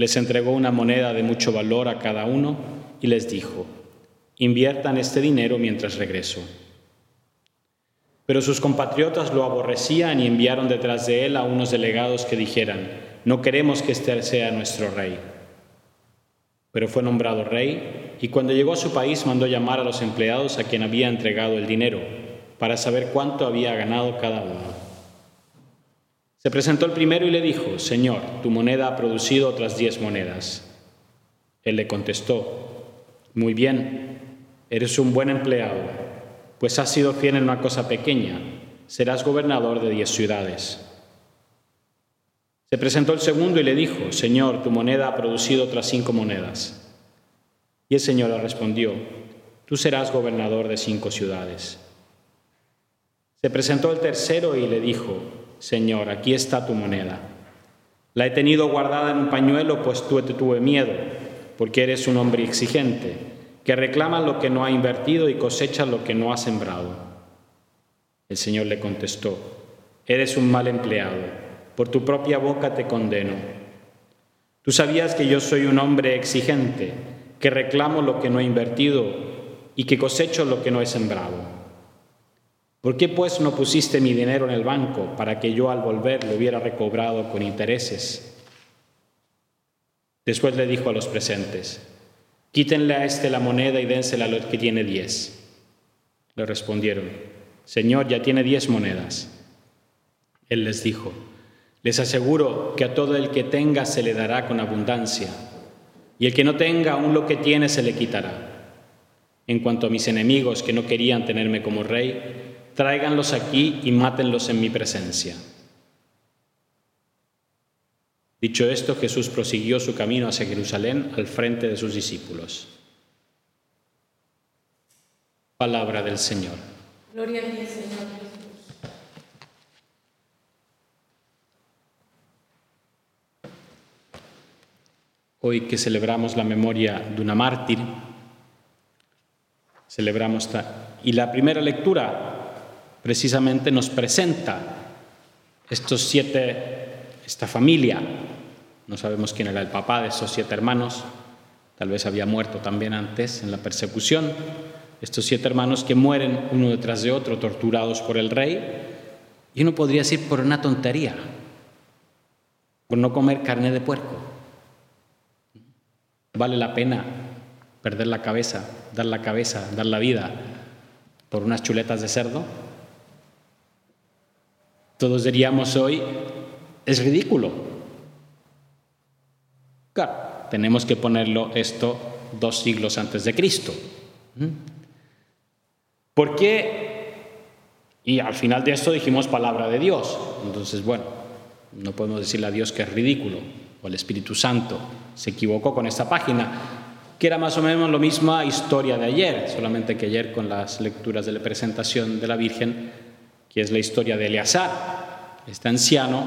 les entregó una moneda de mucho valor a cada uno y les dijo, inviertan este dinero mientras regreso. Pero sus compatriotas lo aborrecían y enviaron detrás de él a unos delegados que dijeran, no queremos que este sea nuestro rey. Pero fue nombrado rey y cuando llegó a su país mandó llamar a los empleados a quien había entregado el dinero para saber cuánto había ganado cada uno. Se presentó el primero y le dijo, Señor, tu moneda ha producido otras diez monedas. Él le contestó, Muy bien, eres un buen empleado, pues has sido fiel en una cosa pequeña, serás gobernador de diez ciudades. Se presentó el segundo y le dijo, Señor, tu moneda ha producido otras cinco monedas. Y el Señor le respondió, Tú serás gobernador de cinco ciudades. Se presentó el tercero y le dijo, Señor, aquí está tu moneda. La he tenido guardada en un pañuelo, pues tú te tuve miedo, porque eres un hombre exigente, que reclama lo que no ha invertido y cosecha lo que no ha sembrado. El Señor le contestó, eres un mal empleado, por tu propia boca te condeno. Tú sabías que yo soy un hombre exigente, que reclamo lo que no he invertido y que cosecho lo que no he sembrado. ¿Por qué pues no pusiste mi dinero en el banco para que yo al volver lo hubiera recobrado con intereses? Después le dijo a los presentes, quítenle a este la moneda y dénsela a los que tiene diez. Le respondieron, Señor, ya tiene diez monedas. Él les dijo, les aseguro que a todo el que tenga se le dará con abundancia, y el que no tenga aún lo que tiene se le quitará. En cuanto a mis enemigos que no querían tenerme como rey, tráiganlos aquí y mátenlos en mi presencia. Dicho esto, Jesús prosiguió su camino hacia Jerusalén al frente de sus discípulos. Palabra del Señor. Gloria a ti, Señor Jesús. Hoy que celebramos la memoria de una mártir, celebramos y la primera lectura precisamente nos presenta estos siete, esta familia. No sabemos quién era el papá de esos siete hermanos, tal vez había muerto también antes en la persecución. Estos siete hermanos que mueren uno detrás de otro, torturados por el rey, y uno podría decir por una tontería, por no comer carne de puerco. Vale la pena perder la cabeza, dar la cabeza, dar la vida por unas chuletas de cerdo todos diríamos hoy, es ridículo. Claro, tenemos que ponerlo esto dos siglos antes de Cristo. ¿Mm? ¿Por qué? Y al final de esto dijimos palabra de Dios. Entonces, bueno, no podemos decirle a Dios que es ridículo, o el Espíritu Santo se equivocó con esta página, que era más o menos la misma historia de ayer, solamente que ayer con las lecturas de la presentación de la Virgen que es la historia de Eleazar, este anciano,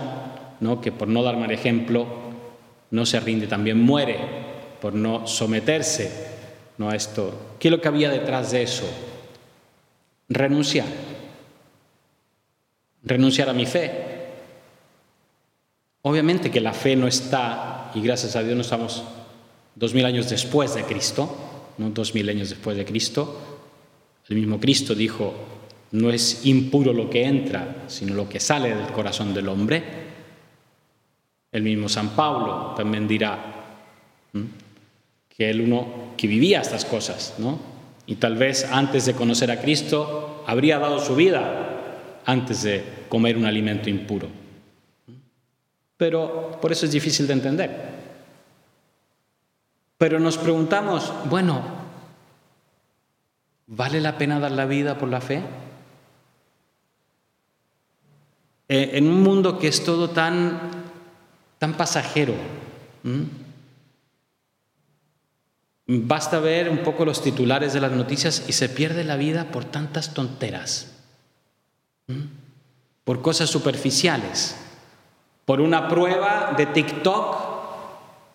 ¿no? que por no dar mal ejemplo no se rinde, también muere por no someterse ¿no? a esto. ¿Qué es lo que había detrás de eso? Renunciar. Renunciar a mi fe. Obviamente que la fe no está, y gracias a Dios no estamos dos mil años después de Cristo, no dos mil años después de Cristo. El mismo Cristo dijo, no es impuro lo que entra, sino lo que sale del corazón del hombre. El mismo San Pablo también dirá que él uno que vivía estas cosas, ¿no? Y tal vez antes de conocer a Cristo habría dado su vida antes de comer un alimento impuro. Pero por eso es difícil de entender. Pero nos preguntamos, bueno, ¿vale la pena dar la vida por la fe? Eh, en un mundo que es todo tan, tan pasajero. Basta ver un poco los titulares de las noticias y se pierde la vida por tantas tonteras, por cosas superficiales, por una prueba de TikTok,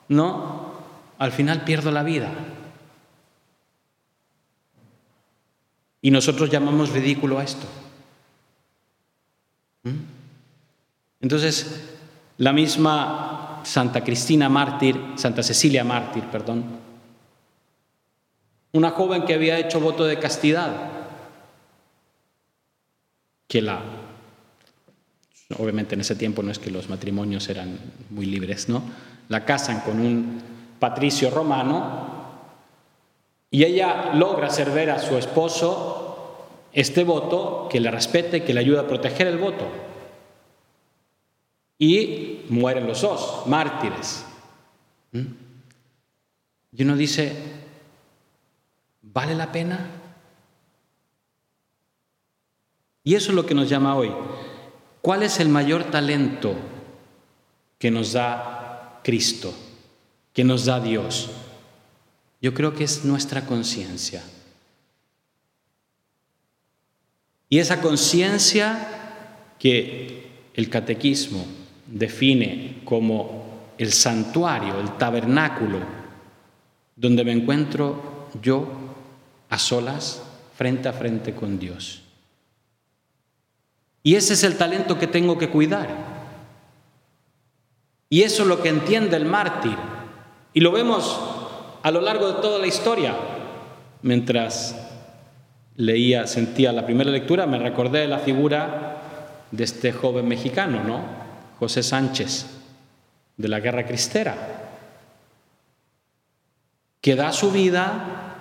¿no? Al final pierdo la vida. Y nosotros llamamos ridículo a esto. Entonces, la misma Santa Cristina mártir, Santa Cecilia mártir, perdón, una joven que había hecho voto de castidad, que la, obviamente en ese tiempo no es que los matrimonios eran muy libres, ¿no? La casan con un patricio romano y ella logra hacer ver a su esposo este voto que le respete, que le ayuda a proteger el voto. Y mueren los dos, mártires. ¿Mm? Y uno dice, ¿vale la pena? Y eso es lo que nos llama hoy. ¿Cuál es el mayor talento que nos da Cristo, que nos da Dios? Yo creo que es nuestra conciencia. Y esa conciencia que el catequismo define como el santuario, el tabernáculo, donde me encuentro yo a solas, frente a frente con Dios. Y ese es el talento que tengo que cuidar. Y eso es lo que entiende el mártir. Y lo vemos a lo largo de toda la historia. Mientras leía, sentía la primera lectura, me recordé la figura de este joven mexicano, ¿no? José Sánchez, de la Guerra Cristera, que da su vida,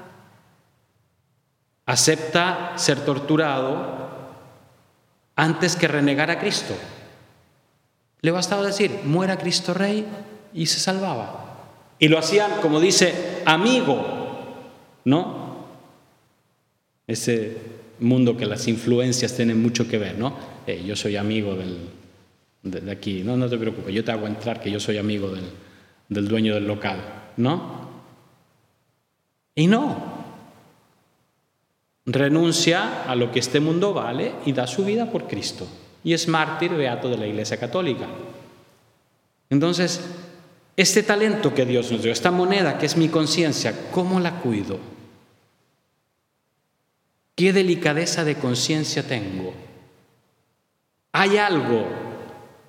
acepta ser torturado antes que renegar a Cristo. Le bastaba decir, muera Cristo Rey y se salvaba. Y lo hacían, como dice, amigo, ¿no? Ese mundo que las influencias tienen mucho que ver, ¿no? yo soy amigo del, de, aquí, no, no te preocupes, yo te hago entrar que yo soy amigo del, del dueño del local, ¿no? Y no. Renuncia a lo que este mundo vale y da su vida por Cristo. Y es mártir beato de la Iglesia Católica. Entonces, este talento que Dios nos dio, esta moneda que es mi conciencia, ¿cómo la cuido? ¿Qué delicadeza de conciencia tengo? ¿Hay algo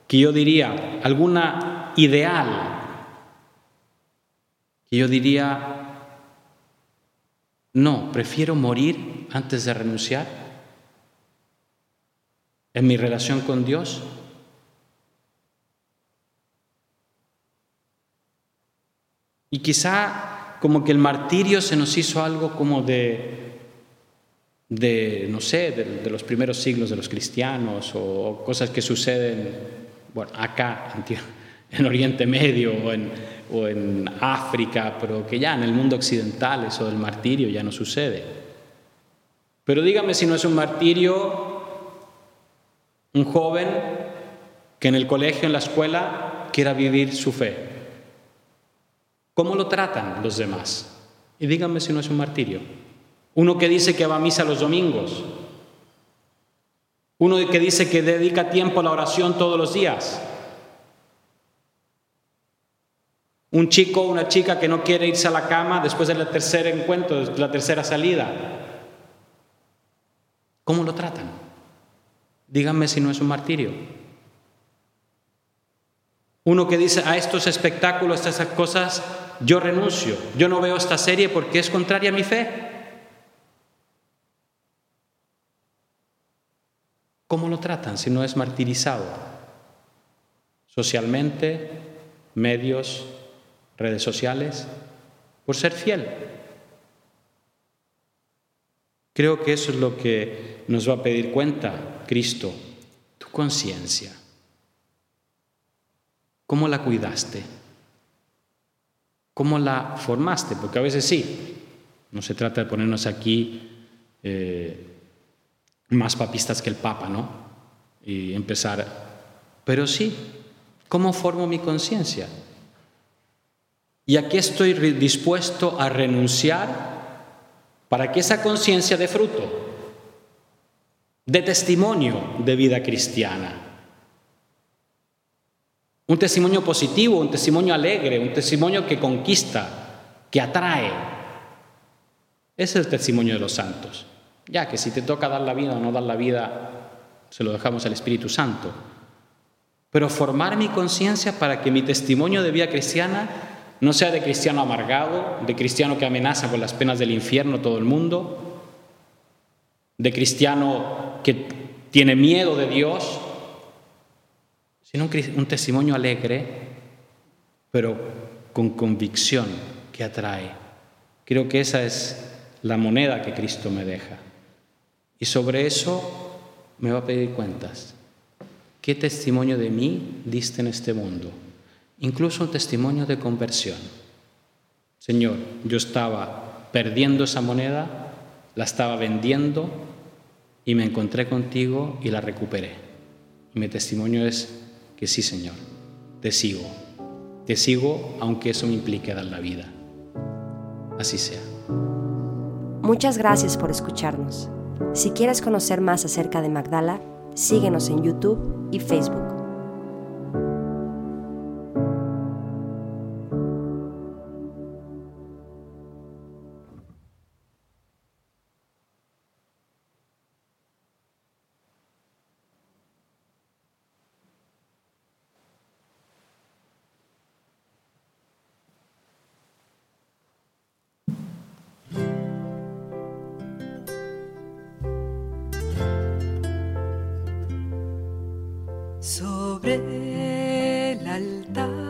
que yo diría, alguna ideal que yo diría, no, prefiero morir antes de renunciar en mi relación con Dios? Y quizá como que el martirio se nos hizo algo como de, de no sé, de, los primeros siglos de los cristianos o cosas que suceden, bueno, acá en, Oriente Medio o en, África, pero que ya en el mundo occidental eso del martirio ya no sucede. Pero dígame si no es un martirio un joven que en el colegio, en la escuela, quiera vivir su fe. ¿Cómo lo tratan los demás? Y díganme si no es un martirio. Uno que dice que va a misa los domingos. Uno que dice que dedica tiempo a la oración todos los días. Un chico o una chica que no quiere irse a la cama después del tercer encuentro, de la tercera salida. ¿Cómo lo tratan? Díganme si no es un martirio. Uno que dice a estos espectáculos, a estas cosas, yo renuncio, yo no veo esta serie porque es contraria a mi fe. ¿Cómo lo tratan si no es martirizado? Socialmente, medios, redes sociales, por ser fiel. Creo que eso es lo que nos va a pedir cuenta Cristo, tu conciencia. ¿Cómo la cuidaste? ¿Cómo la formaste? Porque a veces sí, no se trata de ponernos aquí eh, más papistas que el Papa, ¿no? Y empezar, pero sí, ¿cómo formo mi conciencia? Y aquí estoy dispuesto a renunciar para que esa conciencia dé fruto, de testimonio de vida cristiana. Un testimonio positivo, un testimonio alegre, un testimonio que conquista, que atrae. Es el testimonio de los santos. Ya que si te toca dar la vida o no dar la vida, se lo dejamos al Espíritu Santo. Pero formar mi conciencia para que mi testimonio de vida cristiana no sea de cristiano amargado, de cristiano que amenaza con las penas del infierno todo el mundo, de cristiano que tiene miedo de Dios, sino un, testimonio alegre, pero con convicción que atrae. Creo que esa es la moneda que Cristo me deja. Y sobre eso me va a pedir cuentas. ¿Qué testimonio de mí diste en este mundo? incluso un testimonio de conversión. Señor, yo estaba perdiendo esa moneda, la estaba vendiendo y me encontré contigo y la recuperé. Mi testimonio es que sí, Señor, te sigo. Te sigo aunque eso me implique dar la vida. Así sea. Muchas gracias por escucharnos. Si quieres conocer más acerca de Magdala, síguenos en YouTube y Facebook. Sobre el altar